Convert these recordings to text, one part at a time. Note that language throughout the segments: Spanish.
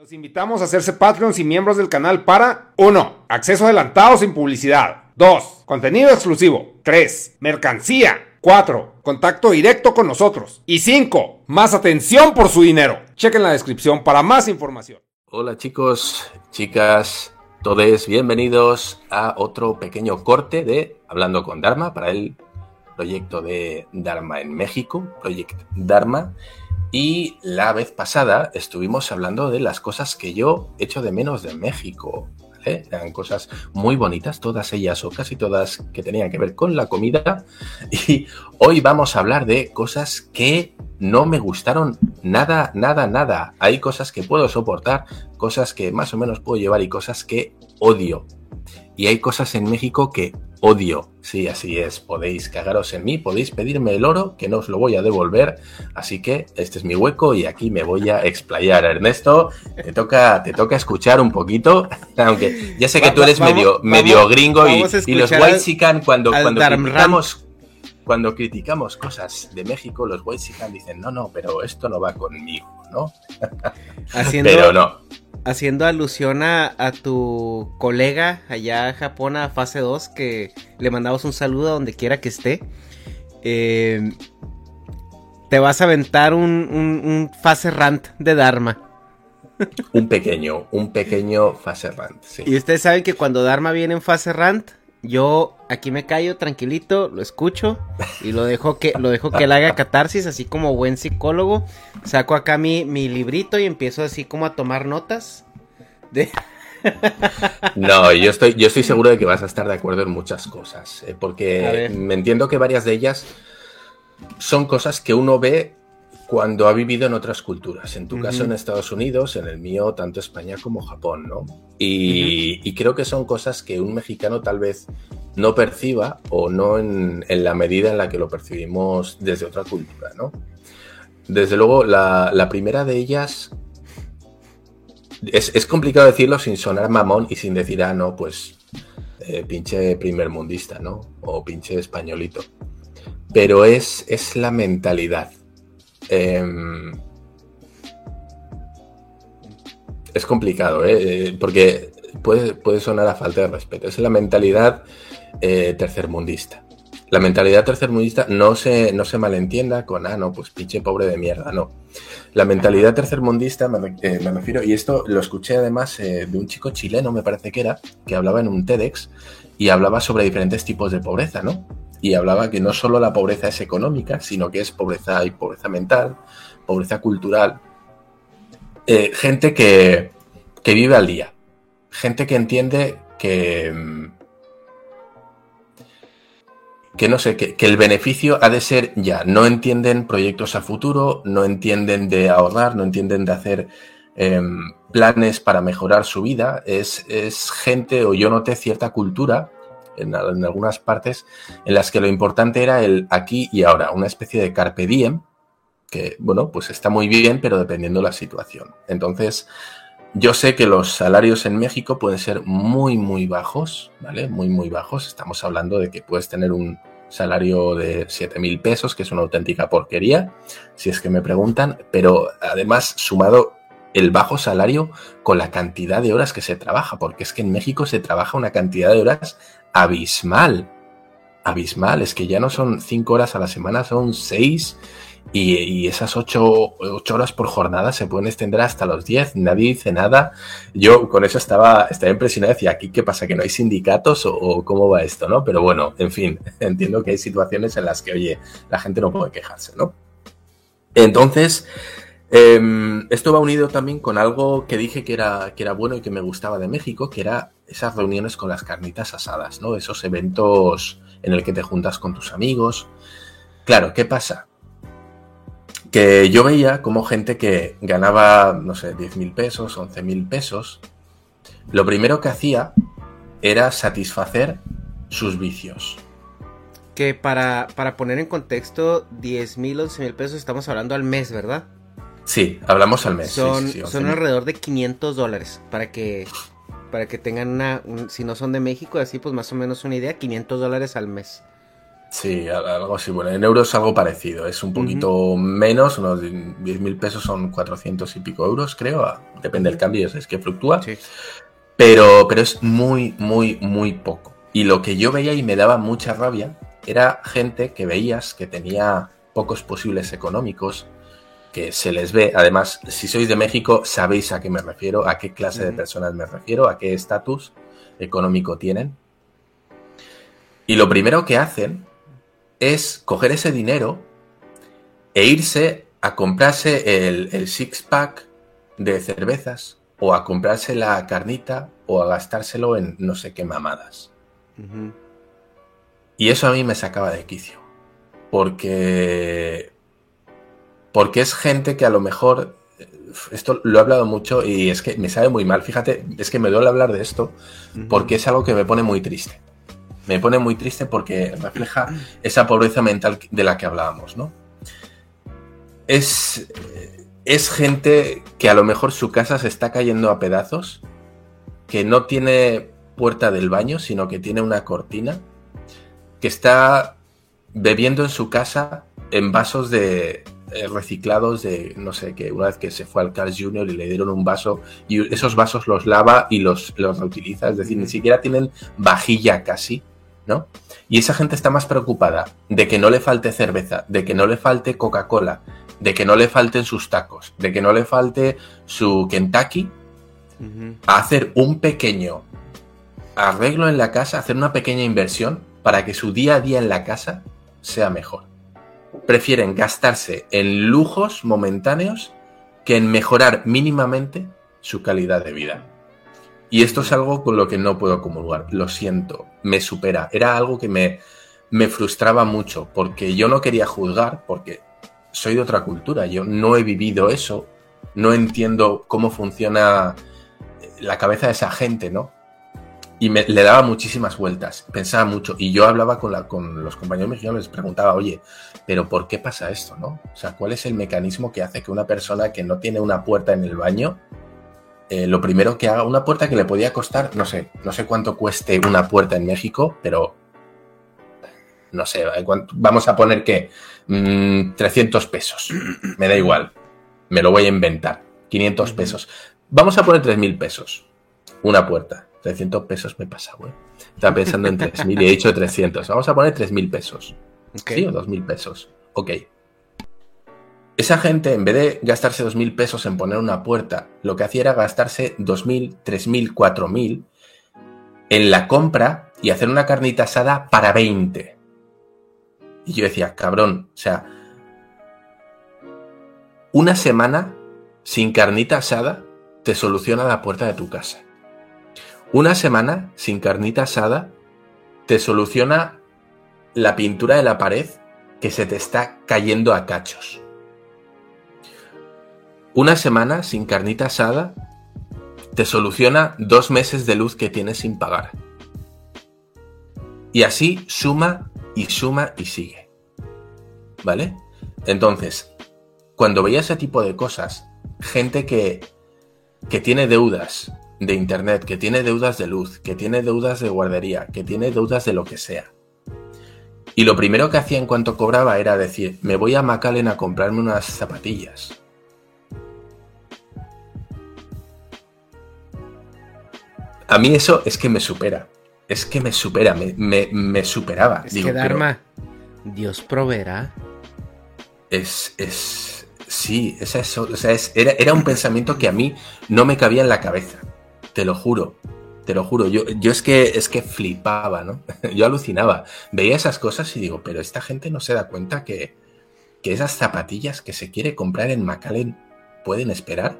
Los invitamos a hacerse Patreons y miembros del canal para 1. Acceso adelantado sin publicidad. 2. Contenido exclusivo. 3. Mercancía. 4. Contacto directo con nosotros. Y 5. Más atención por su dinero. Chequen la descripción para más información. Hola chicos, chicas, todos bienvenidos a otro pequeño corte de Hablando con Dharma para el proyecto de Dharma en México, Project Dharma. Y la vez pasada estuvimos hablando de las cosas que yo echo de menos de México. Eran cosas muy bonitas, todas ellas o casi todas que tenían que ver con la comida. Y hoy vamos a hablar de cosas que no me gustaron nada, nada, nada. Hay cosas que puedo soportar, cosas que más o menos puedo llevar y cosas que odio. Y hay cosas en México que odio. Sí, así es. Podéis cagaros en mí, podéis pedirme el oro, que no os lo voy a devolver. Así que este es mi hueco y aquí me voy a explayar. Ernesto, te toca, te toca escuchar un poquito, aunque ya sé que tú eres Vamos- medio, vamos- medio gringo y, los white sican cuando, cuando criticamos cuando criticamos cosas de México, los white sican dicen, no, no, pero esto no va conmigo, ¿no? Haciendo, Pero no. Haciendo alusión a, a tu colega allá en Japón, a fase 2, que le mandamos un saludo a donde quiera que esté. Eh, te vas a aventar un, un- un fase rant de Dharma. Un pequeño, un pequeño fase rant, sí. Y ustedes saben que cuando Dharma viene en fase rant, yo aquí me callo tranquilito, lo escucho y lo dejo que, lo dejo que él haga catarsis, así como buen psicólogo. Saco acá mi, mi librito y empiezo así como a tomar notas. De... No, yo estoy, yo estoy seguro de que vas a estar de acuerdo en muchas cosas, eh, porque me entiendo que varias de ellas son cosas que uno ve cuando ha vivido en otras culturas. En tu caso en Estados Unidos, en el mío tanto España como Japón, ¿no? Y, y creo que son cosas que un mexicano tal vez no perciba o no en, en la medida en la que lo percibimos desde otra cultura, ¿no? Desde luego, la, la primera de ellas es, es complicado decirlo sin sonar mamón y sin decir, ah, no, pues eh, pinche primer mundista, ¿no? O pinche españolito. Pero es, es la mentalidad. Em, es complicado, ¿eh? Eh, Porque puede, puede sonar a falta de respeto. Es la mentalidad eh, tercermundista. La mentalidad tercermundista no se, no se malentienda con, ah, no, pues pinche pobre de mierda, no. La mentalidad tercermundista, me, eh, me refiero, y esto lo escuché además de un chico chileno, me parece que era, que hablaba en un TEDx y hablaba sobre diferentes tipos de pobreza, ¿no? Y hablaba que no solo la pobreza es económica, sino que es pobreza y pobreza mental, pobreza cultural. Eh, gente que, que vive al día, gente que entiende que, mm, que no sé, que, que el beneficio ha de ser ya. No entienden proyectos a futuro, no entienden de ahorrar, no entienden de hacer em, planes para mejorar su vida. Es, es gente, o yo noté cierta cultura en, algunas partes en las que lo importante era el aquí y ahora, una especie de carpe diem, que, bueno, pues está muy bien, pero dependiendo de la situación. Entonces, yo sé que los salarios en México pueden ser muy, muy bajos, ¿vale? Muy, muy bajos. Estamos hablando de que puedes tener un salario de 7 mil pesos, que es una auténtica porquería, si es que me preguntan, pero además sumado el bajo salario con la cantidad de horas que se trabaja, porque es que en México se trabaja una cantidad de horas abismal. Abismal, es que ya no son 5 horas a la semana, son 6 y, esas 8, horas por jornada se pueden extender hasta los 10, nadie dice nada. Yo con eso estaba, estaba impresionado, decía, ¿aquí qué pasa? ¿Que no hay sindicatos o, o, cómo va esto? ¿no? Pero bueno, en fin, entiendo que hay situaciones en las que, oye, la gente no puede quejarse, ¿no? Entonces, eh, esto va unido también con algo que dije que era, que era bueno y que me gustaba de México, que era esas reuniones con las carnitas asadas, ¿no? Esos eventos en el que te juntas con tus amigos. Claro, ¿qué pasa? que yo veía como gente que ganaba, no sé, 10 mil pesos, 11 mil pesos, lo primero que hacía era satisfacer sus vicios. Que para, para poner en contexto, 10 mil, 11 mil pesos estamos hablando al mes, ¿verdad? Sí, hablamos al mes. Son, sí, sí, son alrededor de 500 dólares para que, para que tengan una, un, si no son de México, así pues más o menos una idea, 500 dólares al mes. Sí, algo así. Bueno, en euros algo parecido. Es un poquito uh -huh. menos, unos 10 mil pesos son 400 y pico euros, creo. Depende del cambio, es que fluctúa. Sí. Pero, pero es muy, muy, muy poco. Y lo que yo veía y me daba mucha rabia era gente que veías que tenía pocos posibles económicos, que se les ve, además, si sois de México, sabéis a qué me refiero, a qué clase uh -huh. de personas me refiero, a qué estatus económico tienen. Y lo primero que hacen es coger ese dinero e irse a comprarse el, el six-pack de cervezas o a comprarse la carnita o a gastárselo en no sé qué mamadas. Uh -huh. Y eso a mí me sacaba de quicio. Porque. Porque es gente que a lo mejor. Esto lo he hablado mucho y es que me sabe muy mal. Fíjate, es que me duele hablar de esto porque es algo que me pone muy triste me pone muy triste porque refleja esa pobreza mental de la que hablábamos, ¿no? Es, es gente que a lo mejor su casa se está cayendo a pedazos, que no tiene puerta del baño, sino que tiene una cortina, que está bebiendo en su casa en vasos de eh, reciclados de, no sé, que una vez que se fue al Carl Jr. y le dieron un vaso y esos vasos los lava y los, los reutiliza, es decir, ni siquiera tienen vajilla casi, ¿no? Y esa gente está más preocupada de que no le falte cerveza, de que no le falte Coca-Cola, de que no le falten sus tacos, de que no le falte su Kentucky, uh -huh. a hacer un pequeño arreglo en la casa, hacer una pequeña inversión para que su día a día en la casa sea mejor. Prefieren gastarse en lujos momentáneos que en mejorar mínimamente su calidad de vida. Y esto es algo con lo que no puedo comulgar. Lo siento, me supera. Era algo que me, me frustraba mucho porque yo no quería juzgar porque soy de otra cultura. Yo no he vivido eso. No entiendo cómo funciona la cabeza de esa gente, ¿no? Y me, le daba muchísimas vueltas, pensaba mucho. Y yo hablaba con, la, con los compañeros mexicanos, les preguntaba, oye, ¿pero por qué pasa esto, no? O sea, ¿cuál es el mecanismo que hace que una persona que no tiene una puerta en el baño eh, lo primero que haga, una puerta que le podía costar, no sé, no sé cuánto cueste una puerta en México, pero no sé, vamos a poner que mmm, 300 pesos, me da igual, me lo voy a inventar, 500 pesos, vamos a poner 3.000 pesos, una puerta, 300 pesos me pasa, güey, estaba pensando en 3.000 y he dicho 300, vamos a poner 3.000 pesos, okay. ¿sí? O 2.000 pesos, ok. Esa gente, en vez de gastarse 2.000 pesos en poner una puerta, lo que hacía era gastarse 2.000, 3.000, 4.000 en la compra y hacer una carnita asada para 20. Y yo decía, cabrón, o sea, una semana sin carnita asada te soluciona la puerta de tu casa. Una semana sin carnita asada te soluciona la pintura de la pared que se te está cayendo a cachos. Una semana sin carnita asada te soluciona dos meses de luz que tienes sin pagar. Y así suma y suma y sigue. ¿Vale? Entonces, cuando veía ese tipo de cosas, gente que, que tiene deudas de internet, que tiene deudas de luz, que tiene deudas de guardería, que tiene deudas de lo que sea. Y lo primero que hacía en cuanto cobraba era decir, me voy a Macallen a comprarme unas zapatillas. A mí eso es que me supera. Es que me supera, me, me, me superaba. Es Digo, que pero Dharma, Dios proveerá. Es, es, sí, es eso. O sea, es- era, era un pensamiento que a mí no me cabía en la cabeza. Te lo juro. Te lo juro. Yo, yo es que es que flipaba, ¿no? Yo alucinaba. Veía esas cosas y digo, pero esta gente no se da cuenta que, que esas zapatillas que se quiere comprar en McAllen pueden esperar.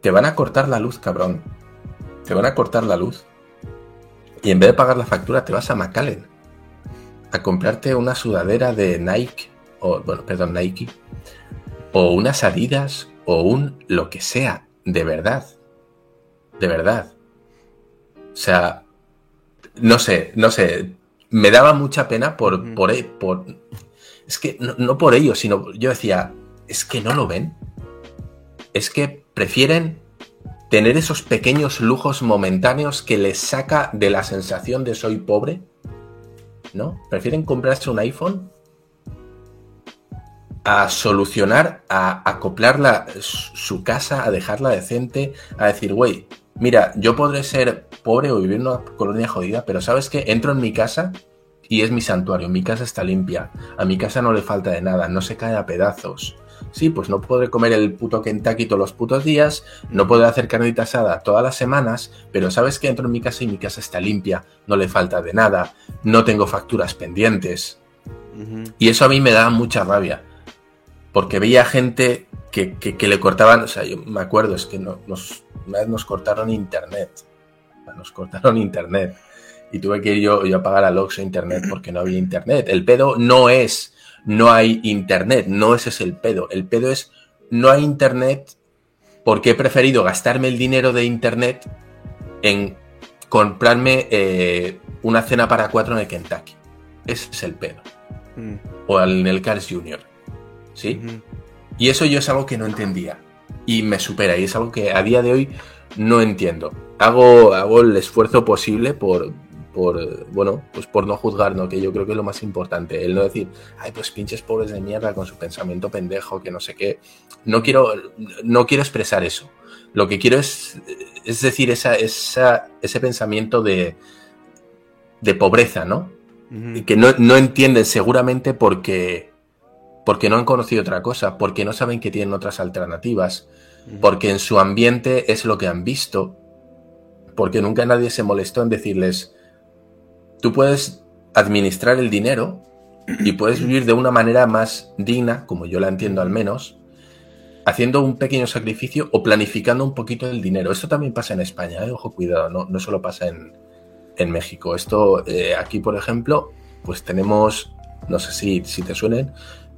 Te van a cortar la luz, cabrón. Te van a cortar la luz. Y en vez de pagar la factura, te vas a McAllen a comprarte una sudadera de Nike, o bueno, perdón, Nike, o unas Adidas, o un lo que sea, de verdad. De verdad. O sea, no sé, no sé. Me daba mucha pena por, e- por. Es que no, no por ello, sino yo decía, es que no lo ven. Es que prefieren tener esos pequeños lujos momentáneos que les saca de la sensación de soy pobre ¿no? Prefieren comprarse un iPhone a solucionar, a acoplar la- su casa, a dejarla decente, a decir, güey, mira, yo podré ser pobre o vivir en una colonia jodida, pero ¿sabes qué? Entro en mi casa y es mi santuario, mi casa está limpia, a mi casa no le falta de nada, no se cae a pedazos. Sí, pues no podré comer el puto Kentucky todos los putos días, no podré hacer carnita asada todas las semanas, pero sabes que entro en mi casa y mi casa está limpia, no le falta de nada, no tengo facturas pendientes. Y eso a mí me daba mucha rabia, porque veía gente que, que- que le cortaban, o sea, yo me acuerdo, es que no- nos, una vez nos cortaron internet, nos cortaron internet, y tuve que ir yo, yo a pagar al Oxxo internet porque no había internet. El pedo no es no hay internet, no ese es el pedo, el pedo es no hay internet porque he preferido gastarme el dinero de internet en comprarme eh, una cena para cuatro en el Kentucky. Ese es el pedo. Mm, O en el Cars Junior. ¿Sí? Y eso yo es algo que no entendía. Y me supera. Y es algo que a día de hoy no entiendo. Hago, hago el esfuerzo posible por, por, bueno, pues por no juzgar, ¿no? Que yo creo que es lo más importante. El no decir, ay, pues pinches pobres de mierda con su pensamiento pendejo, que no sé qué. No quiero, no quiero expresar eso. Lo que quiero es, es decir, esa, esa, ese pensamiento de, de pobreza, ¿no? Ujú. que no, no entienden seguramente porque, porque no han conocido otra cosa, porque no saben que tienen otras alternativas, porque en su ambiente es lo que han visto, porque nunca nadie se molestó en decirles, tú puedes administrar el dinero y puedes vivir de una manera más digna, como yo la entiendo al menos, haciendo un pequeño sacrificio o planificando un poquito el dinero. Esto también pasa en España, ¿eh? ojo, cuidado, no, no solo pasa en, en México. Esto, eh, aquí, por ejemplo, pues tenemos, no sé si, si te suenen,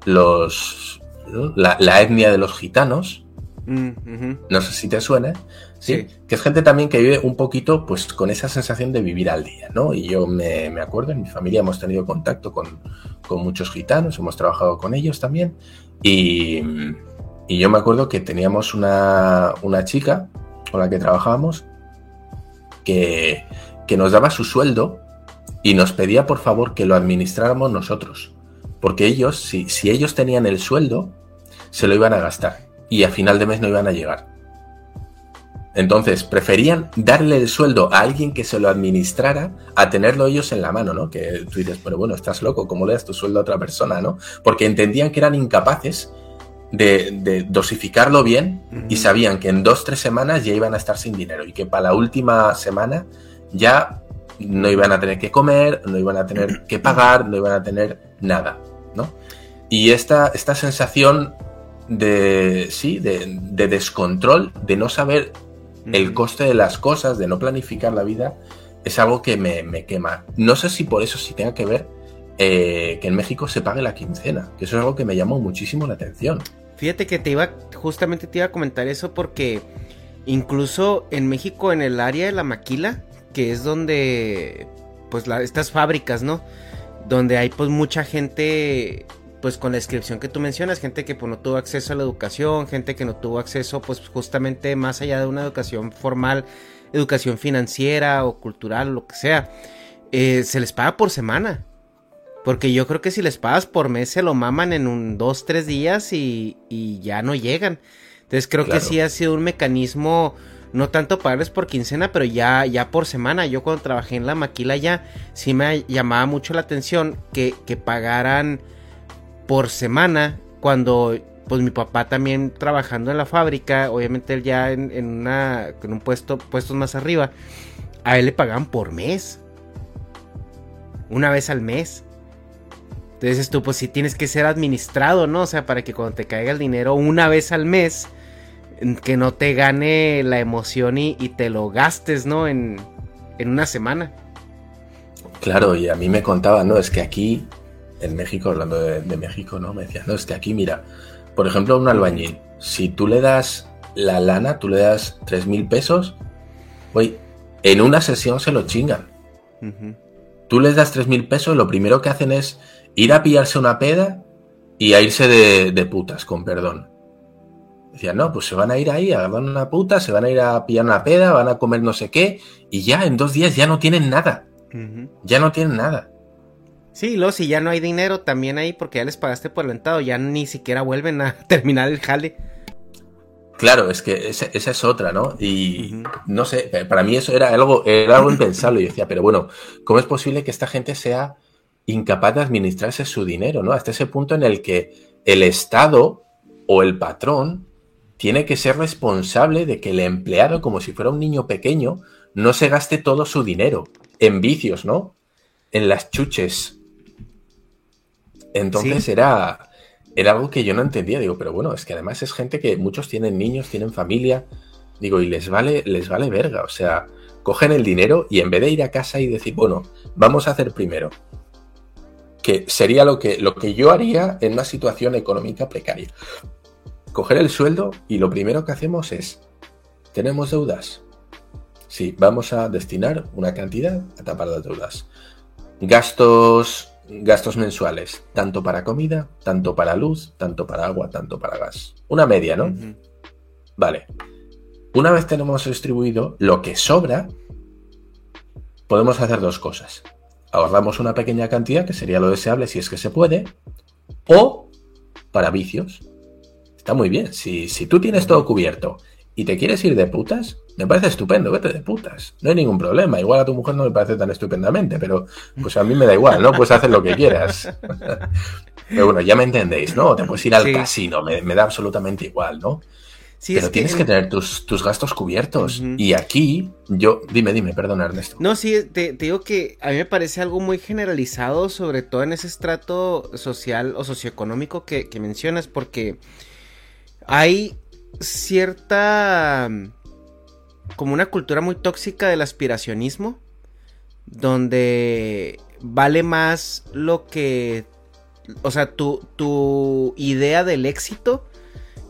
los, ¿no? la, la etnia de los gitanos, Mm, no sé si te suena, ¿sí? Sí. que es gente también que vive un poquito pues con esa sensación de vivir al día, ¿no? Y yo me, me acuerdo, en mi familia hemos tenido contacto con, con muchos gitanos, hemos trabajado con ellos también, y, y yo me acuerdo que teníamos una, una chica con la que trabajábamos que, que nos daba su sueldo y nos pedía por favor que lo administráramos nosotros, porque ellos, si, si ellos tenían el sueldo, se lo iban a gastar y a final de mes no iban a llegar. Entonces, preferían darle el sueldo a alguien que se lo administrara a tenerlo ellos en la mano, ¿no? Que tú dices, pero bueno, estás loco, ¿cómo le das tu sueldo a otra persona, no? Porque entendían que eran incapaces de, de dosificarlo bien y sabían que en dos, tres semanas ya iban a estar sin dinero y que para la última semana ya no iban a tener que comer, no iban a tener que pagar, no iban a tener nada, ¿no? Y esta, esta sensación de, sí, de, de descontrol, de no saber el coste de las cosas, de no planificar la vida, es algo que me, me quema. No sé si por eso sí tenga que ver eh, que en México se pague la quincena, que eso es algo que me llamó muchísimo la atención. Fíjate que te iba, justamente te iba a comentar eso porque Incluso en México, en el área de la maquila, que es donde, pues, estas fábricas, ¿no? Donde hay, pues, mucha gente, pues, con la descripción que tú mencionas, gente que, pues, no tuvo acceso a la educación, gente que no tuvo acceso, pues, justamente más allá de una educación formal, educación financiera o cultural, lo que sea, eh, se les paga por semana. Porque yo creo que si les pagas por mes se lo maman en un dos, tres días y, y ya no llegan. Entonces creo que sí ha sido un mecanismo, no tanto pagarles por quincena, pero ya, ya por semana. Yo cuando trabajé en la maquila ya, sí me llamaba mucho la atención que, que pagaran por semana cuando pues mi papá también trabajando en la fábrica, obviamente él ya en, en una, un puesto, puestos más arriba, a él le pagaban por mes. Una vez al mes. Entonces tú, pues si tienes que ser administrado, ¿no? O sea, para que cuando te caiga el dinero una vez al mes, que no te gane la emoción y, te lo gastes, ¿no? En, una semana. Claro, y a mí me contaban, ¿no? Es que aquí, en México, hablando de, México, ¿no? Me decían, no, es que aquí, mira, por ejemplo, un albañil, si tú le das la lana, tú le das tres mil pesos, oye, en una sesión se lo chingan. Tú les das tres mil pesos, lo primero que hacen es ir a pillarse una peda y a irse de, putas, con perdón. Decían, no, pues se van a ir ahí a dar una puta, se van a ir a pillar una peda, van a comer no sé qué, y ya en dos días ya no tienen nada. Ya no tienen nada. Sí, luego si ya no hay dinero también ahí porque ya les pagaste por el ventado, ya ni siquiera vuelven a terminar el jale. Claro, es que esa, es otra, ¿no? Y no sé, para mí eso era algo, era algo impensable. Yo decía, pero bueno, ¿cómo es posible que esta gente sea incapaz de administrarse su dinero, ¿no? Hasta ese punto en el que el Estado o el patrón tiene que ser responsable de que el empleado, como si fuera un niño pequeño, no se gaste todo su dinero en vicios, ¿no? En las chuches. Entonces era, era algo que yo no entendía. Digo, pero bueno, es que además es gente que muchos tienen niños, tienen familia. Digo, y les vale, les vale verga. O sea, cogen el dinero y en vez de ir a casa y decir, bueno, vamos a hacer primero que sería lo que, lo que yo haría en una situación económica precaria. Coger el sueldo y lo primero que hacemos es, ¿tenemos deudas? Sí, vamos a destinar una cantidad a tapar las deudas. Gastos, gastos mensuales, tanto para comida, tanto para luz, tanto para agua, tanto para gas. Una media, ¿no? Vale. Una vez tenemos distribuido lo que sobra, podemos hacer dos cosas ahorramos una pequeña cantidad, que sería lo deseable si es que se puede, o para vicios. Está muy bien. Si, si tú tienes todo cubierto y te quieres ir de putas, me parece estupendo, vete de putas. No hay ningún problema. Igual a tu mujer no me parece tan estupendamente, pero pues a mí me da igual, ¿no? Pues hacer lo que quieras. pero bueno, ya me entendéis, ¿no? Te puedes ir al casino, me, me, da absolutamente igual, ¿no? pero tienes que, tener tus, gastos cubiertos. Y aquí, yo, dime, dime, perdona Ernesto. No, sí, te, digo que a mí me parece algo muy generalizado, sobre todo en ese estrato social o socioeconómico que, mencionas, porque hay cierta como una cultura muy tóxica del aspiracionismo, donde vale más lo que, o sea, tu, tu idea del éxito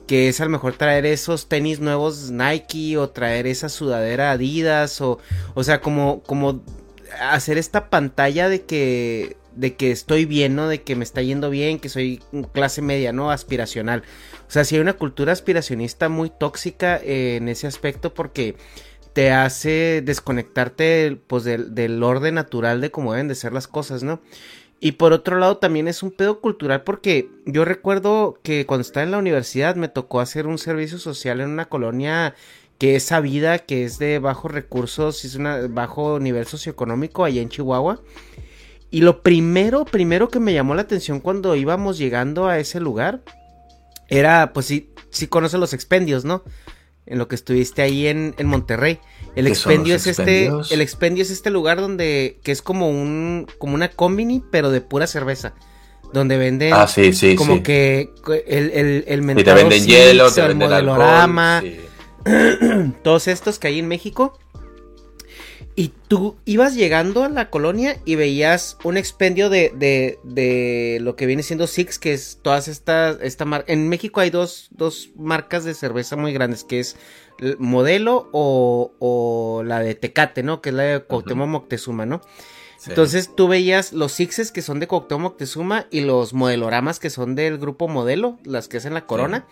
que es a lo mejor traer esos tenis nuevos Nike o traer esa sudadera Adidas o o sea como como hacer esta pantalla de que de que estoy bien, ¿no? De que me está yendo bien, que soy clase media, ¿no? Aspiracional. O sea, si hay una cultura aspiracionista muy tóxica en ese aspecto porque te hace desconectarte pues del, del orden natural de cómo deben de ser las cosas, ¿no? Y por otro lado también es un pedo cultural porque yo recuerdo que cuando estaba en la universidad me tocó hacer un servicio social en una colonia que es sabida, que es de bajos recursos, es una bajo nivel socioeconómico allá en Chihuahua. Y lo primero, primero que me llamó la atención cuando íbamos llegando a ese lugar era, pues sí, sí conoces los expendios, ¿no? En lo que estuviste ahí en, en Monterrey. El expendio es este, el expendio es este lugar donde, que es como un, como una combini, pero de pura cerveza. Donde venden ah, sí, sí, como que el, el, el y te venden hielo, te venden alcohol, todos estos que hay en México. Y tú ibas llegando a la colonia y veías un expendio de, de, de lo que viene siendo Six, que es todas estas, esta marca. En México hay dos, dos marcas de cerveza muy grandes, que es Modelo o, o la de Tecate, ¿no? Que es la de Cuauhtémoc Moctezuma, ¿no? Sí. Entonces tú veías los Sixes que son de Cuauhtémoc Moctezuma y los modeloramas que son del grupo Modelo, las que hacen la corona.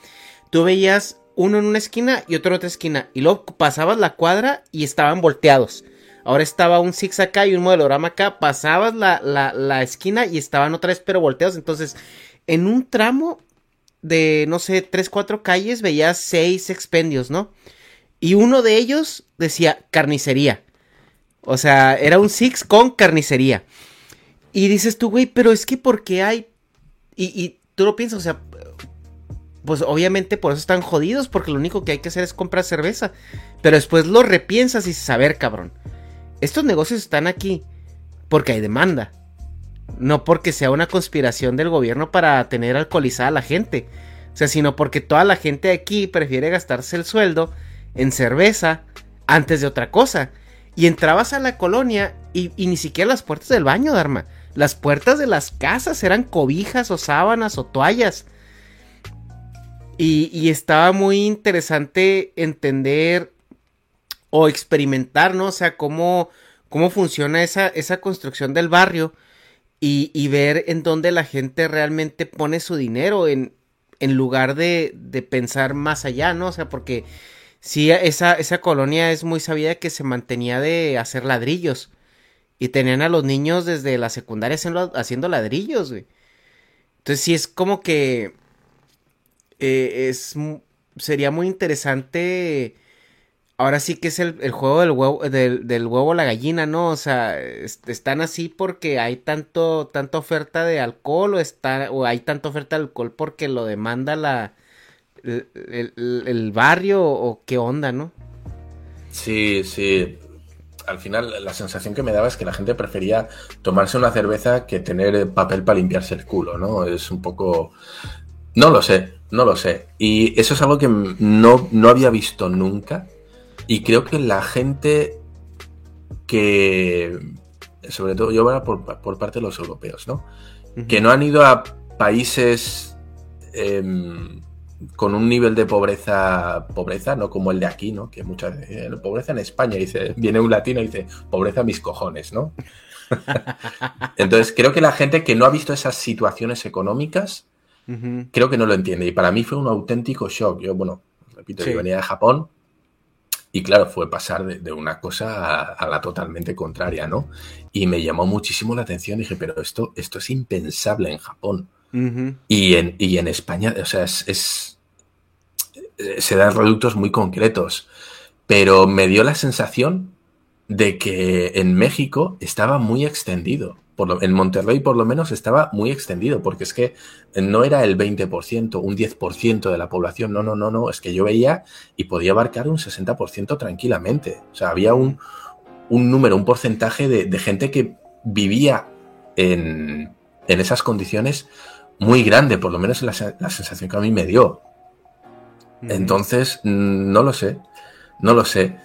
Tú veías uno en una esquina y otro en otra esquina. Y luego pasabas la cuadra y estaban volteados. Ahora estaba un Six acá y un modelorama acá. Pasabas la, la, la esquina y estaban otra vez pero volteados. Entonces, en un tramo de, no sé, tres, cuatro calles veías seis expendios, ¿no? Y uno de ellos decía carnicería. O sea, era un Six con carnicería. Y dices tú, güey, pero es que ¿por qué hay? Y, y tú lo piensas, o sea, pues obviamente por eso están jodidos, porque lo único que hay que hacer es comprar cerveza. Pero después lo repiensas y ver, cabrón, estos negocios están aquí porque hay demanda. No porque sea una conspiración del gobierno para tener alcoholizada a la gente. O sea, sino porque toda la gente aquí prefiere gastarse el sueldo en cerveza antes de otra cosa. Y entrabas a la colonia y, ni siquiera las puertas del baño, Dharma. Las puertas de las casas eran cobijas o sábanas o toallas. Y estaba muy interesante entender o experimentar, ¿no? O sea, cómo, cómo funciona esa, esa construcción del barrio y, ver en dónde la gente realmente pone su dinero en, en lugar de, de pensar más allá, ¿no? O sea, porque sí, esa, esa colonia es muy sabida que se mantenía de hacer ladrillos. Y tenían a los niños desde la secundaria haciendo, ladrillos, güey. Entonces sí es como que eh, es sería muy interesante. Ahora sí que es el, el juego del huevo, del, del huevo a la gallina, ¿no? O sea, es- están así porque hay tanto, tanta oferta de alcohol o está, o hay tanta oferta de alcohol porque lo demanda la el, el- el barrio o qué onda, ¿no? Sí, sí. Al final la sensación que me daba es que la gente prefería tomarse una cerveza que tener papel para limpiarse el culo, ¿no? Es un poco... No lo sé, no lo sé. Y eso es algo que no, no había visto nunca. Y creo que la gente que... Sobre todo yo ahora por, por parte de los europeos, ¿no? que no han ido a países em, con un nivel de pobreza, pobreza, no como el de aquí, ¿no? Que muchas veces, eh, pobreza en España, dice, viene un latino y dice, pobreza mis cojones, ¿no? Entonces, creo que la gente que no ha visto esas situaciones económicas, creo que no lo entiende. Y para mí fue un auténtico shock. Yo, bueno, repito, Sí. yo venía de Japón y claro, fue pasar de, de una cosa a, a la totalmente contraria, ¿no? Y me llamó muchísimo la atención. Dije, pero esto, esto es impensable en Japón. Y en, y en España, o sea, es, es- eh, se dan reductos muy concretos. Pero me dio la sensación de que en México estaba muy extendido. Por lo- en Monterrey, por lo menos, estaba muy extendido, porque es que no era el 20%, un 10% de la población. No, no, no, no. Es que yo veía y podía abarcar un 60% tranquilamente. O sea, había un, un número, un porcentaje de, de gente que vivía en, en esas condiciones muy grande, por lo menos la, la sensación que a mí me dio. Entonces, mm, no lo sé, no lo sé.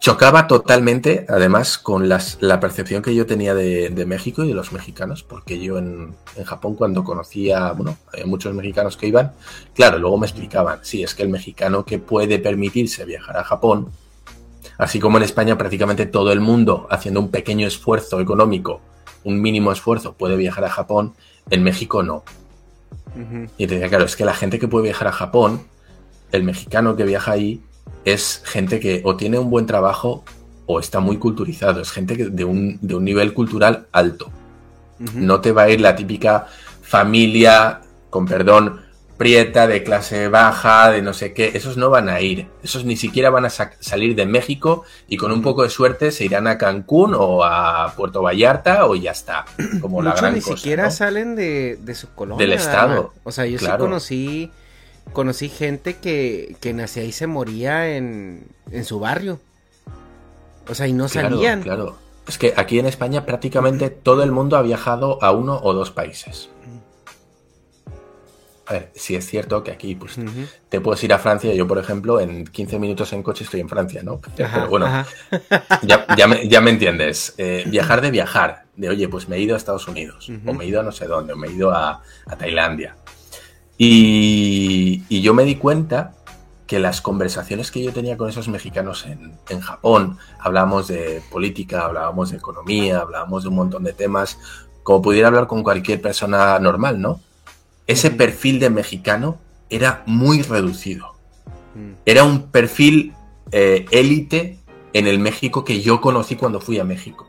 Chocaba totalmente, además, con las- la percepción que yo tenía de, de México y de los mexicanos, porque yo en, en Japón cuando conocía, bueno, había muchos mexicanos que iban, claro, luego me explicaban, sí, es que el mexicano que puede permitirse viajar a Japón, así como en España prácticamente todo el mundo haciendo un pequeño esfuerzo económico, un mínimo esfuerzo puede viajar a Japón, en México no. Y te decía, claro, es que la gente que puede viajar a Japón, el mexicano que viaja ahí, es gente que o tiene un buen trabajo o está muy culturizado, es gente que de, un, de un nivel cultural alto. No te va a ir la típica familia, con perdón, prieta, de clase baja, de no sé qué, esos no van a ir. Esos ni siquiera van a sa- salir de México y con un poco de suerte se irán a Cancún o a Puerto Vallarta o ya está. Como la Muchos gran ni cosa, siquiera ¿no? salen de, de su colonia. Del estado. O sea, yo sí conocí, conocí gente que, que nacía y se moría en, en su barrio. O sea, y no Claro, salían. Claro. Es que aquí en España prácticamente todo el mundo ha viajado a uno o dos países. A ver, si es cierto que aquí pues, te puedes ir a Francia. Yo, por ejemplo, en 15 minutos en coche estoy en Francia, ¿no? Pero bueno, ya, me, entiendes. Eh, viajar de viajar. De, oye, pues me he ido a Estados Unidos. O me he ido a no sé dónde. O me he ido a, Tailandia. Y, y, yo me di cuenta que las conversaciones que yo tenía con esos mexicanos en, en Japón, hablábamos de política, hablábamos de economía, hablábamos de un montón de temas, como pudiera hablar con cualquier persona normal, ¿no? ese perfil de mexicano era muy reducido. Mm. Era un perfil eh, élite en el México que yo conocí cuando fui a México.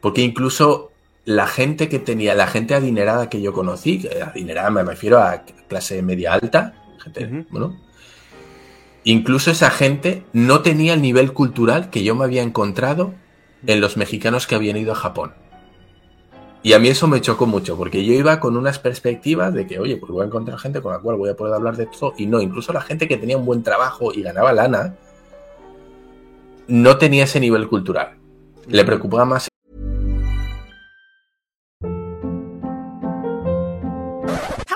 Porque incluso la gente que tenía, la gente adinerada que yo conocí, adinerada me refiero a clase media alta, gente, bueno, incluso esa gente no tenía el nivel cultural que yo me había encontrado en los mexicanos que habían ido a Japón. Y a mí eso me chocó mucho, porque yo iba con unas perspectivas de que, oye, pues voy a encontrar gente con la cual voy a poder hablar de esto, y no, incluso la gente que tenía un buen trabajo y ganaba lana, no tenía ese nivel cultural. Le preocupaba más.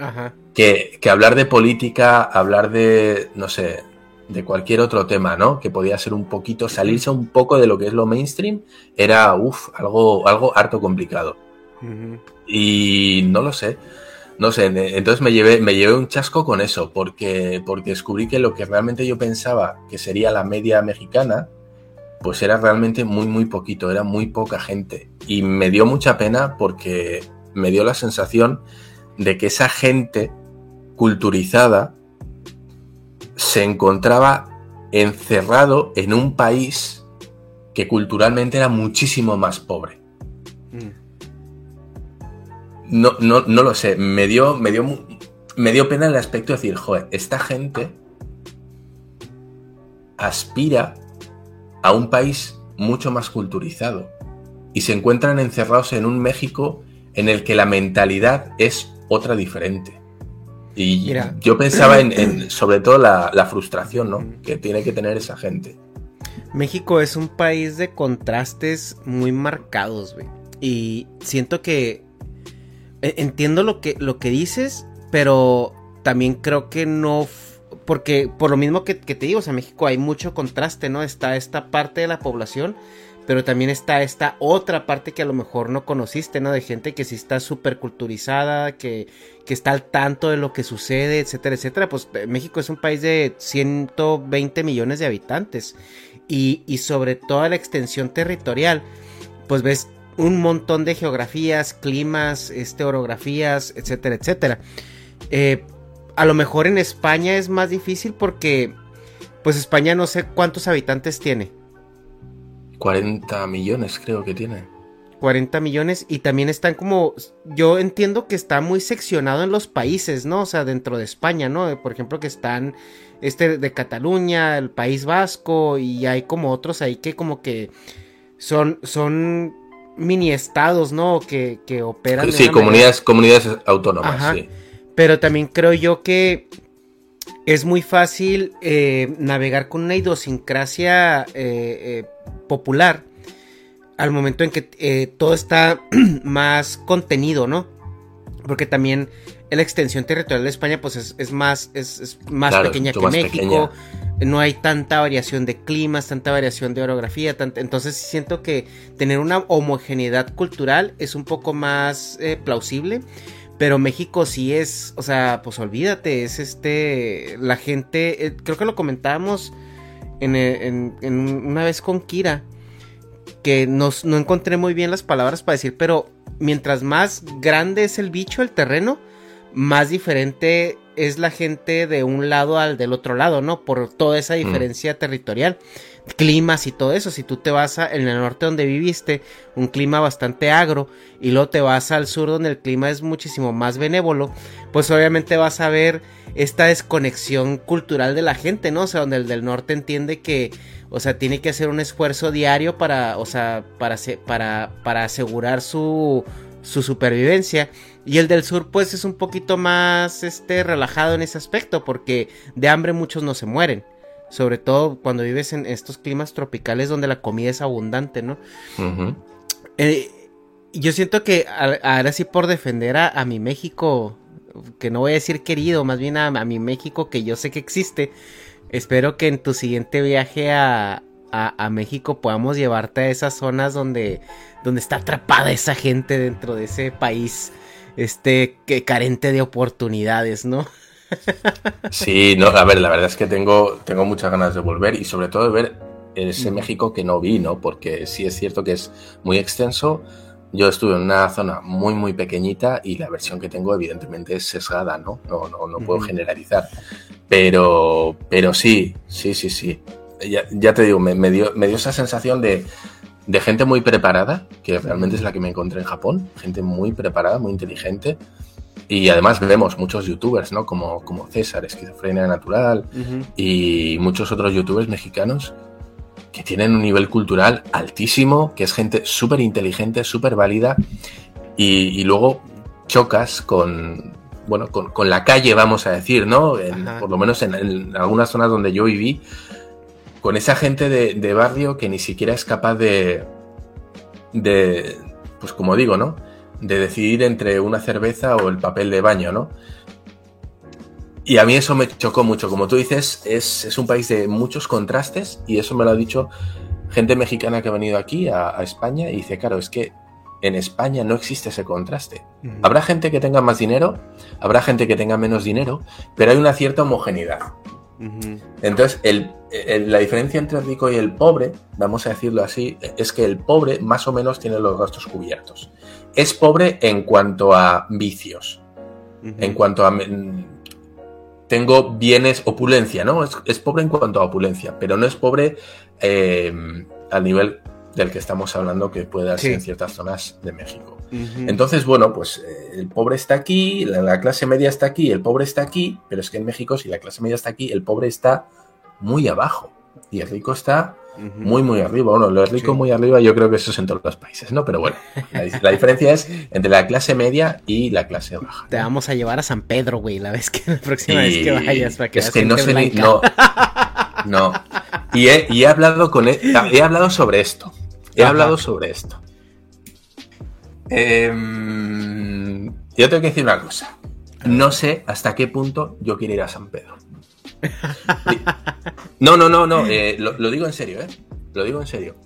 Ajá. Que, que hablar de política, hablar de, no sé, de cualquier otro tema, ¿no? Que podía ser un poquito, salirse un poco de lo que es lo mainstream, era, uff, algo, algo harto complicado. Y no lo sé. No sé, entonces me llevé, me llevé un chasco con eso, porque, porque descubrí que lo que realmente yo pensaba que sería la media mexicana, pues era realmente muy, muy poquito, era muy poca gente. Y me dio mucha pena porque me dio la sensación de que esa gente culturizada se encontraba encerrado en un país que culturalmente era muchísimo más pobre. Mm. No, no, no lo sé. Me dio, me, dio, me dio pena el aspecto de decir, joder, esta gente aspira a un país mucho más culturizado y se encuentran encerrados en un México en el que la mentalidad es otra diferente. Y yo pensaba en, sobre todo la, la, frustración ¿no? que tiene que tener esa gente. México es un país de contrastes muy marcados, güey. Y siento que e, entiendo lo que, lo que dices, pero también creo que no... Porque por lo mismo que, te digo, o sea, en México hay mucho contraste, ¿no? Está esta parte de la población, pero también está esta otra parte que a lo mejor no conociste, ¿no? De gente que sí está súper culturizada, que, que está al tanto de lo que sucede, etcétera, etcétera. Pues eh, México es un país de 120 millones de habitantes y, y sobre toda la extensión territorial, pues ves un montón de geografías, climas, este, orografías, etcétera, etcétera. Eh, a lo mejor en España es más difícil porque, pues España no sé cuántos habitantes tiene. 40 millones creo que tiene. 40 millones y también están como, yo entiendo que está muy seccionado en los países, ¿no? O sea, dentro de España, ¿no? Por ejemplo, que están este de Cataluña, el País Vasco y hay como otros ahí que como que son, son mini estados, ¿no? Que, que operan. Sí, comunidades, comunidades autónomas, sí. Pero también creo yo que es muy fácil eh, navegar con una idiosincrasia eh, eh, popular al momento en que todo está más contenido, ¿no? Porque también la extensión territorial de España pues es, es más, es, es más Claro, pequeña que más México. No hay tanta variación de climas, tanta variación de orografía. tant- entonces siento que tener una homogeneidad cultural es un poco más eh, plausible. Pero México sí es, o sea, pues olvídate, es este, la gente, eh, creo que lo comentábamos en, eh, en- en una vez con Kira, que nos- no encontré muy bien las palabras para decir, pero mientras más grande es el bicho, el terreno, más diferente es la gente de un lado al del otro lado, ¿no? Por toda esa diferencia territorial, climas y todo eso. Si tú te vas a, en el norte donde viviste, un clima bastante agro, y luego te vas al sur donde el clima es muchísimo más benévolo, pues obviamente vas a ver esta desconexión cultural de la gente, ¿no? O sea, donde el del norte entiende que, o sea, tiene que hacer un esfuerzo diario para, o sea, para, para, para asegurar su, su supervivencia. Y el del sur, pues, es un poquito más, este, relajado en ese aspecto, porque de hambre muchos no se mueren. Sobre todo cuando vives en estos climas tropicales donde la comida es abundante, ¿no? Eh, yo siento que ahora sí por defender a, a mi México, que no voy a decir querido, más bien a, a mi México que yo sé que existe, espero que en tu siguiente viaje a, a- a México podamos llevarte a esas zonas donde, donde está atrapada esa gente dentro de ese país, este, que carente de oportunidades, ¿no? Sí, no, a ver, la verdad es que tengo, tengo muchas ganas de volver y sobre todo de ver ese México que no vi, ¿no? Porque sí es cierto que es muy extenso. Yo estuve en una zona muy, muy pequeñita y la versión que tengo evidentemente es sesgada, ¿no? No, no, no puedo Ujú. generalizar. Pero, pero sí, sí, sí, sí. Ya, ya te digo, me, me dio, me dio esa sensación de, de gente muy preparada, que realmente es la que me encontré en Japón. Gente muy preparada, muy inteligente. Y además vemos muchos youtubers, ¿no? Como, como César, Esquizofrenia Natural, y muchos otros youtubers mexicanos que tienen un nivel cultural altísimo, que es gente súper inteligente, súper válida, y, y luego chocas con, bueno, con, con la calle, vamos a decir, ¿no? En- por lo menos en, en algunas zonas donde yo viví, con esa gente de, de barrio que ni siquiera es capaz de, de, pues como digo, ¿no? De decidir entre una cerveza o el papel de baño, ¿no? Y a mí eso me chocó mucho. Como tú dices, es, es un país de muchos contrastes y eso me lo ha dicho gente mexicana que ha venido aquí a, a España y dice, claro, es que en España no existe ese contraste. Habrá gente que tenga más dinero, habrá gente que tenga menos dinero, pero hay una cierta homogeneidad. Entonces, el- el- la diferencia entre el rico y el pobre, vamos a decirlo así, es que el pobre más o menos tiene los gastos cubiertos. Es pobre en cuanto a vicios, en cuanto a... Tengo bienes, opulencia, ¿no? Es, es pobre en cuanto a opulencia, pero no es pobre eh, al nivel del que estamos hablando que puede darse Sí. en ciertas zonas de México. Entonces, bueno, pues eh, el pobre está aquí, la, la clase media está aquí, el pobre está aquí, pero es que en México, si la clase media está aquí, el pobre está muy abajo y el rico está muy, muy arriba. Bueno, lo rico Sí. muy arriba, yo creo que eso es en todos los países, ¿no? Pero bueno, la, la diferencia es entre la clase media y la clase baja. Te vamos a llevar a San Pedro, güey, la vez que la próxima Y vez que vayas para que es que no sé ni. No. No. Y he, y he hablado con él. He hablado sobre esto. He Ajá. hablado sobre esto. Em, yo tengo que decir una cosa. No sé hasta qué punto yo quiero ir a San Pedro. No, no, no, no. eh, lo, lo digo en serio, ¿eh? Lo digo en serio.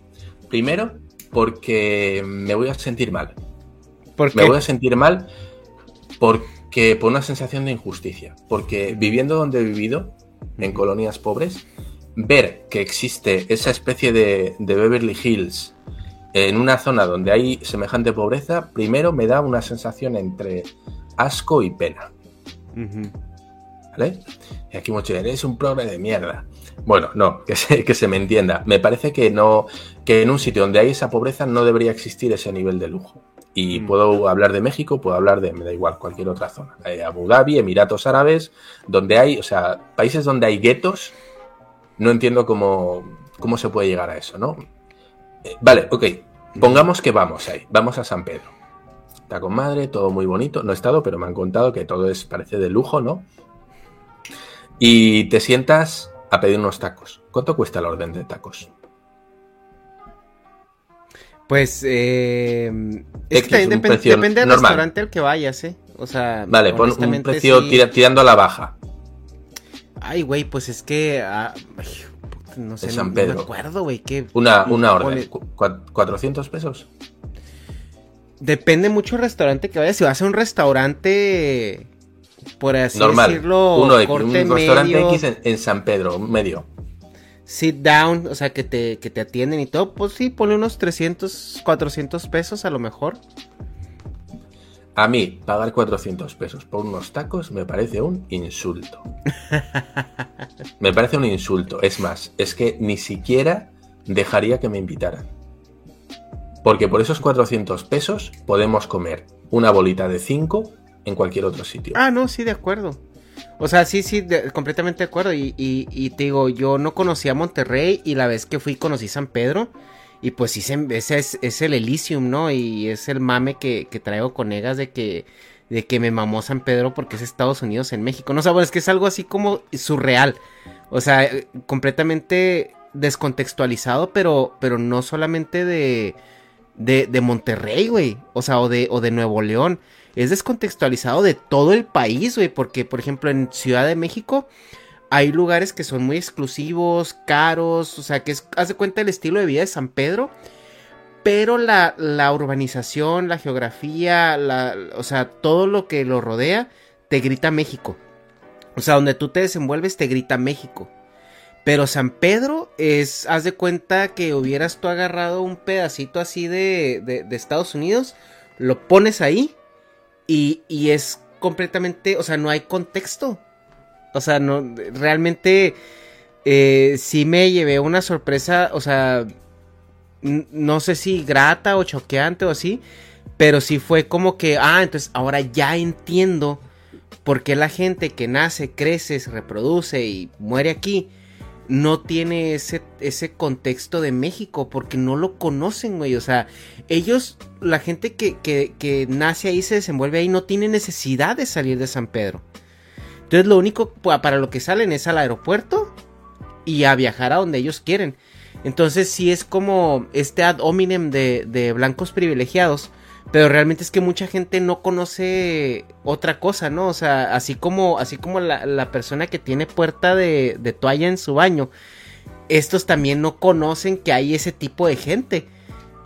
Primero, porque me voy a sentir mal. ¿Por Me voy a sentir mal porque por una sensación de injusticia. Porque viviendo donde he vivido, en colonias pobres, ver que existe esa especie de, de Beverly Hills en una zona donde hay semejante pobreza, primero me da una sensación entre asco y pena. ¿Vale? Y aquí mucho eres un progre de mierda. Bueno, no, que se, que se me entienda. Me parece que no, que en un sitio donde hay esa pobreza no debería existir ese nivel de lujo. Y Mm. puedo hablar de México, puedo hablar de, me da igual, cualquier otra zona. Eh, Abu Dhabi, Emiratos Árabes, donde hay, o sea, países donde hay guetos, no entiendo cómo, cómo se puede llegar a eso, ¿no? Eh, vale, ok, pongamos que vamos ahí, vamos a San Pedro. Está con madre, todo muy bonito. No he estado, pero me han contado que todo es, parece de lujo, ¿no? Y te sientas a pedir unos tacos. ¿Cuánto cuesta el orden de tacos? Pues, eh, es X, que también depende del normal. restaurante al que vayas, ¿eh? O sea, Vale, pon un precio sí. tira- tirando a la baja. Ay, güey, pues es que. ah, ay, no sé, no, me acuerdo, güey. que Una, una orden. cu- cua- ¿400 pesos? Depende mucho el restaurante que vayas. Si vas a un restaurante, por así Normal. decirlo, Uno de corte un restaurante X en, en San Pedro, medio. sit down, o sea, que te, que te atienden y todo, pues sí, ponle unos 300, 400 pesos a lo mejor. A mí, pagar 400 pesos por unos tacos me parece un insulto. me parece un insulto. Es más, es que ni siquiera dejaría que me invitaran. Porque por esos 400 pesos podemos comer una bolita de 5 en cualquier otro sitio. Ah, no, sí, de acuerdo. O sea, sí, sí, de- completamente de acuerdo. Y, y, y te digo, yo no conocía Monterrey y la vez que fui conocí San Pedro. Y pues sí, se- ese es, es el Elysium, ¿no? Y es el mame que, que traigo con Egas de que, de que me mamó San Pedro porque es Estados Unidos en México. No, o es que es algo así como surreal. O sea, eh, completamente descontextualizado, pero, pero no solamente de, de, de Monterrey, güey. O sea, o de, o de Nuevo León. Es descontextualizado de todo el país, güey. Porque, por ejemplo, en Ciudad de México hay lugares que son muy exclusivos, caros. O sea, que es, haz de cuenta el estilo de vida de San Pedro. Pero la, urbanización, la geografía, o sea, todo lo que lo rodea, te grita México. O sea, donde tú te desenvuelves, te grita México. Pero San Pedro es, haz de cuenta que hubieras tú agarrado un pedacito así de, de Estados Unidos, lo pones ahí y, y es completamente, o sea, no hay contexto. O sea, no, realmente eh, sí me llevé una sorpresa, o sea, no sé si grata o choqueante o así, pero sí fue como que, ah, entonces ahora ya entiendo por qué la gente que nace, crece, se reproduce y muere aquí no tiene ese, ese contexto de México porque no lo conocen, güey. O sea, ellos, la gente que, que, nace ahí, se desenvuelve ahí, no tiene necesidad de salir de San Pedro. Entonces lo único pa- para lo que salen es al aeropuerto y a viajar a donde ellos quieren. Entonces sí es como este ad hominem de blancos privilegiados. Pero realmente es que mucha gente no conoce otra cosa, ¿no? O sea, así como, así como la, la persona que tiene puerta de, de toalla en su baño. Estos también no conocen que hay ese tipo de gente.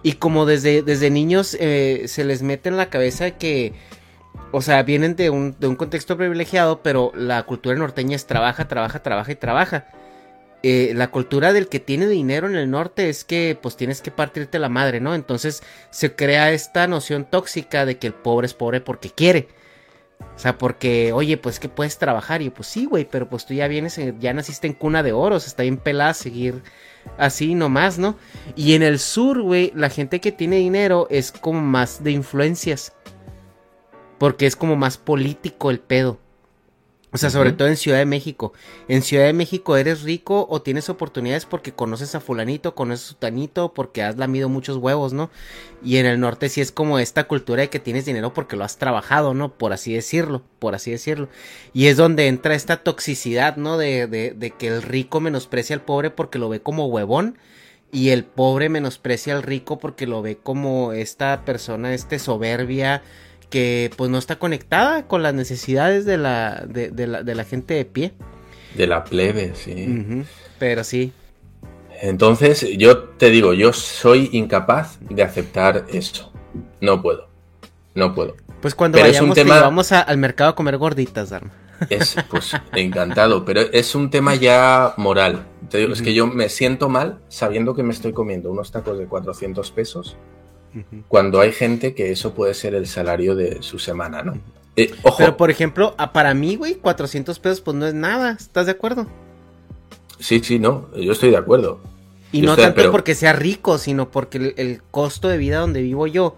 Y como desde, desde niños eh, se les mete en la cabeza que, o sea, vienen de un, de un contexto privilegiado, pero la cultura norteña es trabaja, trabaja, trabaja y trabaja. Eh, la cultura del que tiene dinero en el norte es que pues tienes que partirte la madre, ¿no? Entonces se crea esta noción tóxica de que el pobre es pobre porque quiere. O sea, porque, oye, pues que puedes trabajar. Y pues sí, güey, pero pues tú ya vienes, en- ya naciste en cuna de oro, o sea, está bien pelada seguir así nomás, ¿no? Y en el sur, güey, la gente que tiene dinero es como más de influencias. Porque es como más político el pedo. O sea, sobre todo en Ciudad de México. En Ciudad de México eres rico o tienes oportunidades porque conoces a fulanito, conoces a sutanito, porque has lamido muchos huevos, ¿no? Y en el norte sí es como esta cultura de que tienes dinero porque lo has trabajado, ¿no? Por así decirlo, por así decirlo. Y es donde entra esta toxicidad, ¿no? De, de, de que el rico menosprecia al pobre porque lo ve como huevón. Y el pobre menosprecia al rico porque lo ve como esta persona, este soberbia, que pues no está conectada con las necesidades de la, de, de la, de la gente de pie. De la plebe, sí. Pero sí. Entonces, yo te digo, yo soy incapaz de aceptar eso. No puedo. No puedo. Pues cuando Pero es un vayamos tema- llevamos a- al mercado a comer gorditas, Dharma. Es, pues, encantado, pero es un tema ya moral. Te digo, es que yo me siento mal sabiendo que me estoy comiendo unos tacos de 400 pesos cuando hay gente que eso puede ser el salario de su semana, ¿no? Eh, ojo, Pero por ejemplo, para mí, güey, 400 pesos pues no es nada, ¿estás de acuerdo? sí, sí, no, yo estoy de acuerdo. Y Yo no estoy- tanto pero- porque sea rico, sino porque el, el costo de vida donde vivo yo,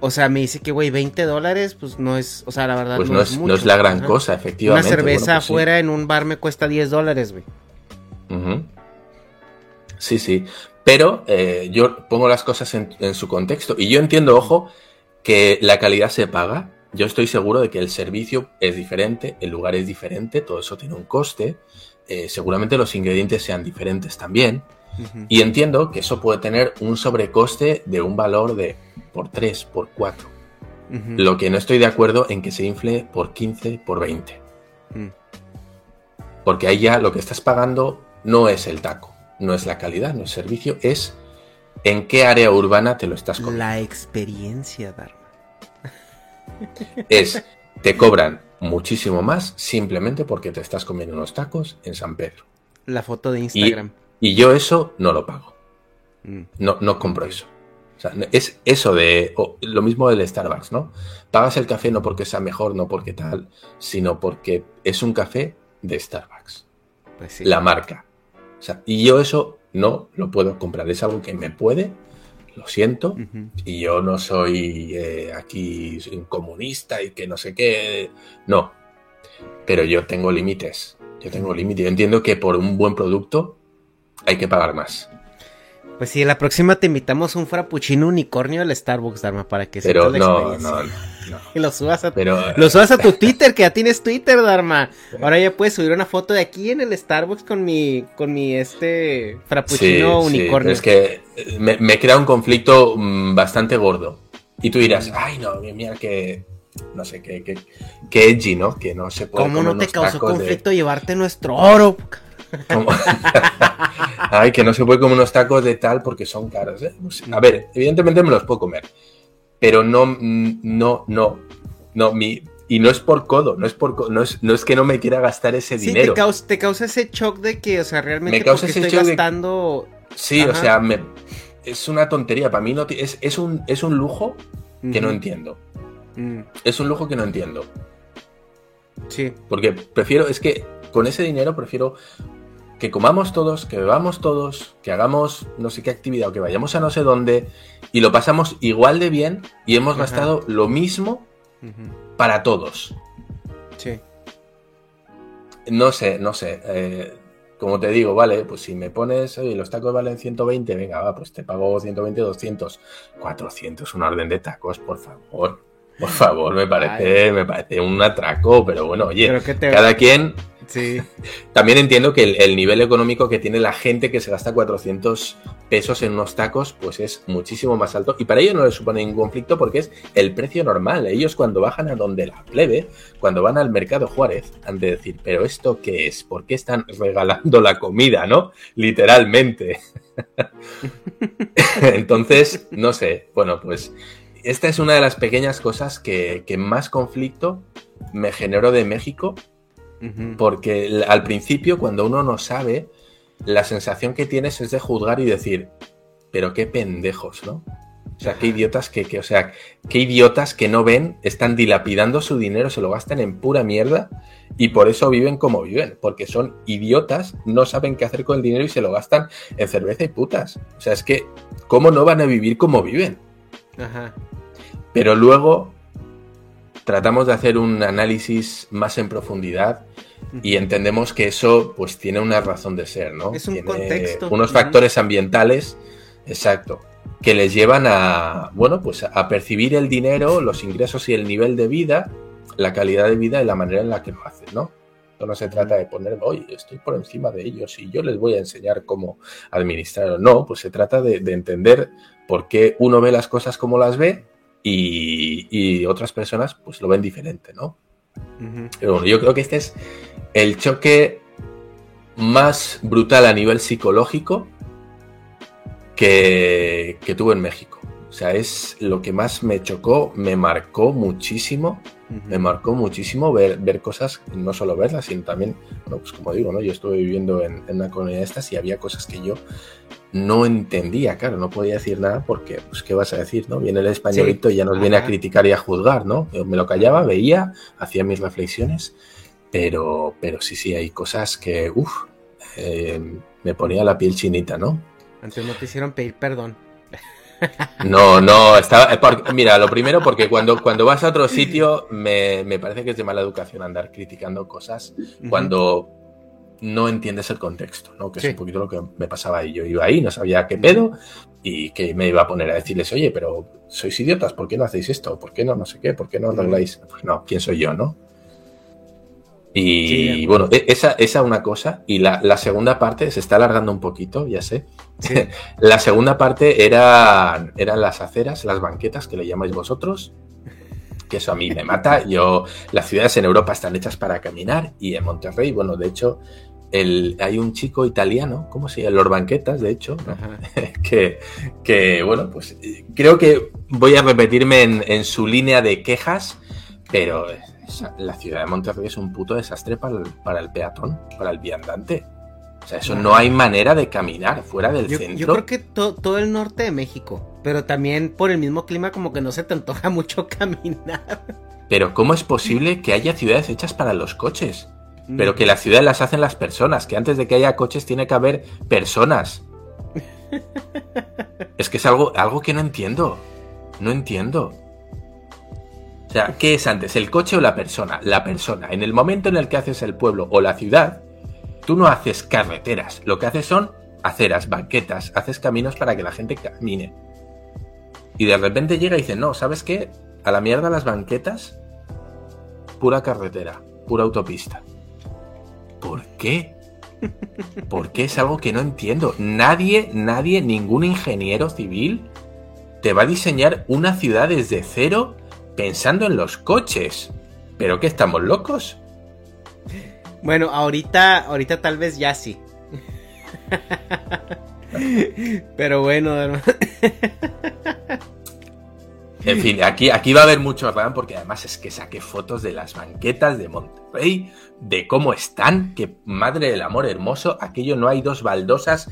o sea, me dice que, güey, 20 dólares, pues no es, o sea, la verdad Pues no, no es es, mucho. no es la gran cosa, Una efectivamente. cerveza Bueno, pues sí. afuera en un bar me cuesta 10 dólares, güey. Sí, sí. Pero eh, yo pongo las cosas en, en su contexto. Y yo entiendo, ojo, que la calidad se paga. Yo estoy seguro de que el servicio es diferente, el lugar es diferente, todo eso tiene un coste. eh, seguramente los ingredientes sean diferentes también. Y entiendo que eso puede tener un sobrecoste de un valor de por 3, por 4. Ujú. Lo que no estoy de acuerdo en que se infle por 15, por 20. Mm. Porque ahí ya lo que estás pagando no es el taco, no es la calidad, no es servicio, es en qué área urbana te lo estás comiendo. La experiencia, Dharma. Es, te cobran muchísimo más simplemente porque te estás comiendo unos tacos en San Pedro. La foto de Instagram. y yo eso no lo pago. Mm. No, no compro eso. O sea, es eso de lo mismo del Starbucks, ¿no? Pagas el café no porque sea mejor, no porque tal, sino porque es un café de Starbucks, Pues sí. la marca. O sea, y yo eso no lo puedo comprar. Es algo que me puede, lo siento, y yo no soy eh, aquí soy un comunista y que no sé qué. No. Pero yo tengo límites. Yo tengo límites. Yo entiendo que por un buen producto hay que pagar más. Pues sí, la próxima te invitamos un frappuccino unicornio al Starbucks, Dharma, para que Pero la no, no, experiencia. no. Y lo subas a Pero Lo subas a tu Twitter, que ya tienes Twitter, Dharma. Ahora ya puedes subir una foto de aquí en el Starbucks con mi, con mi este frappuccino Sí, sí, unicornio. es que eh, me, me crea un conflicto mm, bastante gordo. Y tú dirás, ay no, mira que no sé, que, que, que edgy, ¿no? Que no se puede ¿Cómo no te causó de- conflicto llevarte nuestro oro? Como- ay, que no se puede comer unos tacos de tal porque son caros. ¿eh? A ver, evidentemente me los puedo comer. Pero no, no, no, no, mi... Y no es por codo, no es por no es, no es que no me quiera gastar ese Sí, te dinero. causa, te causa ese shock de que, o sea, realmente Me causa ese estoy shock de- gastando... Sí, o sea, me- es una tontería. Para mí no es, es, un, es un lujo que no entiendo. Mm, Es un lujo que no entiendo. sí. Porque prefiero, es que con ese dinero prefiero que comamos todos, que bebamos todos, que hagamos no sé qué actividad o que vayamos a no sé dónde y lo pasamos igual de bien y hemos Ajá. gastado lo mismo para todos. Sí. No sé, no sé. eh, como te digo, vale, pues si me pones, oye, los tacos valen 120, venga, va, pues te pago 120, 200, 400, una orden de tacos, por favor. Por favor, me parece, me parece un atraco, pero bueno, oye, te- cada quien Sí. También entiendo que el, el nivel económico que tiene la gente que se gasta 400 pesos en unos tacos, pues es muchísimo más alto. Y para ellos no les supone ningún conflicto porque es el precio normal. Ellos cuando bajan a donde la plebe, cuando van al mercado Juárez, han de decir, pero ¿esto qué es? ¿Por qué están regalando la comida, no? Literalmente. Entonces, no sé. Bueno, pues esta es una de las pequeñas cosas que, que más conflicto me generó de México Porque al principio, cuando uno no sabe, la sensación que tienes es de juzgar y decir, pero qué pendejos, ¿no? O sea, qué idiotas que, que- o sea, qué idiotas que no ven, están dilapidando su dinero, se lo gastan en pura mierda y por eso viven como viven, porque son idiotas, no saben qué hacer con el dinero y se lo gastan en cerveza y putas. O sea, es que, ¿cómo no van a vivir como viven? Ajá. Pero luego tratamos de hacer un análisis más en profundidad y entendemos que eso pues tiene una razón de ser, ¿no? Es un Tiene contexto. Unos factores ambientales, exacto, que les llevan a, bueno, pues a percibir el dinero, los ingresos y el nivel de vida, la calidad de vida y la manera en la que lo hacen, ¿no? Esto no se trata de poner, oye, estoy por encima de ellos y yo les voy a enseñar cómo administrarlo. No, pues se trata de, de entender por qué uno ve las cosas como las ve y, y otras personas pues lo ven diferente, ¿no? Pero bueno, yo creo que este es el choque más brutal a nivel psicológico que, que tuve en México. O sea, es lo que más me chocó, me marcó muchísimo, me marcó muchísimo ver, ver cosas, no solo verlas, sino también, bueno, pues como digo, ¿no? Yo estuve viviendo en, en una comunidad de estas y había cosas que yo no entendía, claro, no podía decir nada porque, pues, ¿qué vas a decir, no? Viene el españolito y ya nos viene a criticar y a juzgar, ¿no? Yo me lo callaba, veía, hacía mis reflexiones, pero, pero sí, sí, hay cosas que, uff, me ponía la piel chinita, ¿no? Antes no te hicieron pedir perdón. No, no, estaba. eh, mira, lo primero, porque cuando, cuando vas a otro sitio, me, me parece que es de mala educación andar criticando cosas cuando no entiendes el contexto, ¿no? Que Sí. es un poquito lo que me pasaba ahí. Yo iba ahí, no sabía qué pedo, y que me iba a poner a decirles, oye, pero sois idiotas, ¿por qué no hacéis esto? ¿Por qué no no sé qué? ¿Por qué no arregláis? Pues no, ¿quién soy yo, no? Y Sí, bueno, e- esa, esa una cosa. Y la, la segunda parte se está alargando un poquito, ya sé. Sí. La segunda parte era, eran las aceras, las banquetas que le llamáis vosotros. Que eso a mí me mata. Yo, las ciudades en Europa están hechas para caminar y en Monterrey, bueno, de hecho, el, hay un chico italiano, ¿cómo se llama? Los Banquetas, de hecho, que, que, bueno, pues creo que voy a repetirme en, su línea de quejas, pero la ciudad de Monterrey es un puto desastre para el, para el peatón, para el viandante. O sea, eso no hay manera de caminar fuera del centro. Yo creo que todo el norte de México, pero también por el mismo clima como que no se te antoja mucho caminar. Pero ¿cómo es posible que haya ciudades hechas para los coches? Pero mm. que las ciudades las hacen las personas, que antes de que haya coches tiene que haber personas. es que es algo, algo que no entiendo. No entiendo. O sea, ¿qué es antes, el coche o la persona? La persona. En el momento en el que haces el pueblo o la ciudad, Tú no haces carreteras, lo que haces son aceras, banquetas, haces caminos para que la gente camine. Y de repente llega y dice, no, ¿sabes qué? A la mierda las banquetas, pura carretera, pura autopista. ¿Por qué? Porque es algo que no entiendo. Nadie, nadie, ningún ingeniero civil te va a diseñar una ciudad desde cero pensando en los coches. ¿Pero qué estamos locos? Bueno, ahorita, ahorita tal vez ya sí. Pero bueno, En fin, aquí, aquí va a haber mucho RAM porque además es que saqué fotos de las banquetas de Monterrey, de cómo están, que madre del amor hermoso, aquello no hay dos baldosas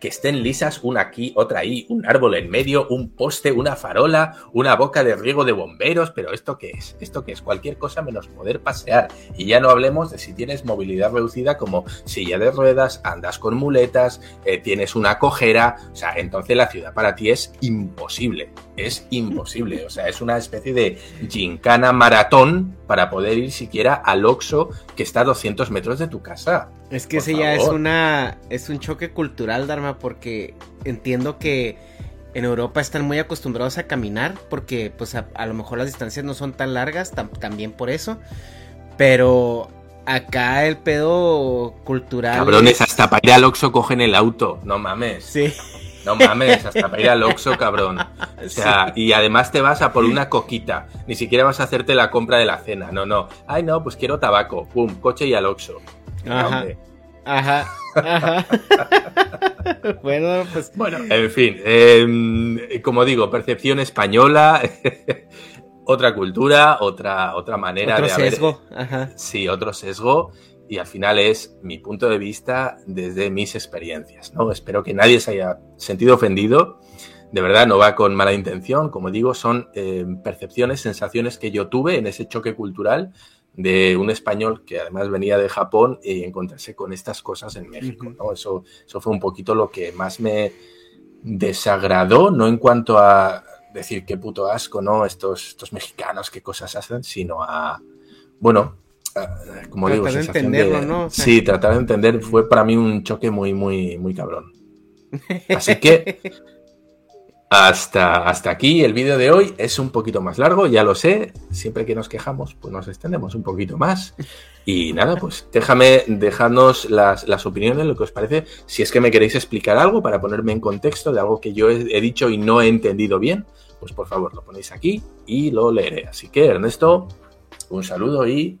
que estén lisas, una aquí, otra ahí, un árbol en medio, un poste, una farola, una boca de riego de bomberos, pero ¿esto qué es? ¿Esto qué es? Cualquier cosa menos poder pasear. Y ya no hablemos de si tienes movilidad reducida como silla de ruedas, andas con muletas, eh, tienes una cojera, o sea, entonces la ciudad para ti es imposible, es imposible, o sea, es una especie de gincana maratón para poder ir siquiera al Oxo que está a 200 metros de tu casa. Es que ese ya es una es un choque cultural, Dharma, porque entiendo que en Europa están muy acostumbrados a caminar, porque pues a, lo mejor las distancias no son tan largas, también por eso. Pero acá el pedo cultural. Cabrones, hasta para ir al Oxxo cogen el auto, no mames. Sí. No mames, hasta para ir al Oxxo, cabrón. O sea, y además te vas a por una coquita. Ni siquiera vas a hacerte la compra de la cena. No, no. Ay, no, pues quiero tabaco. Pum, coche y al Oxxo. Ajá. Ajá. Ajá. bueno, pues. Bueno, en fin. Em, como digo, percepción española. otra cultura, otra, otra manera otro de sesgo. Ajá. Sí, otro sesgo. Y al final es mi punto de vista desde mis experiencias. ¿no? Espero que nadie se haya sentido ofendido. De verdad, no va con mala intención. Como digo, son em, percepciones, sensaciones que yo tuve en ese choque cultural de un español que además venía de Japón y encontrarse con estas cosas en México. ¿no? Eso, eso fue un poquito lo que más me desagradó, no en cuanto a decir qué puto asco, ¿no? Estos, estos mexicanos, qué cosas hacen, sino a, bueno, como digo, de entenderlo, ¿no? sí, tratar de entender fue para mí un choque muy, muy, muy cabrón. Así que hasta, hasta aquí el vídeo de hoy. Es un poquito más largo, ya lo sé. Siempre que nos quejamos, pues nos extendemos un poquito más. Y nada, pues déjame, dejadnos las, las opiniones, lo que os parece. Si es que me queréis explicar algo para ponerme en contexto de algo que yo he, he dicho y no he entendido bien, pues por favor lo ponéis aquí y lo leeré. Así que, Ernesto, un saludo y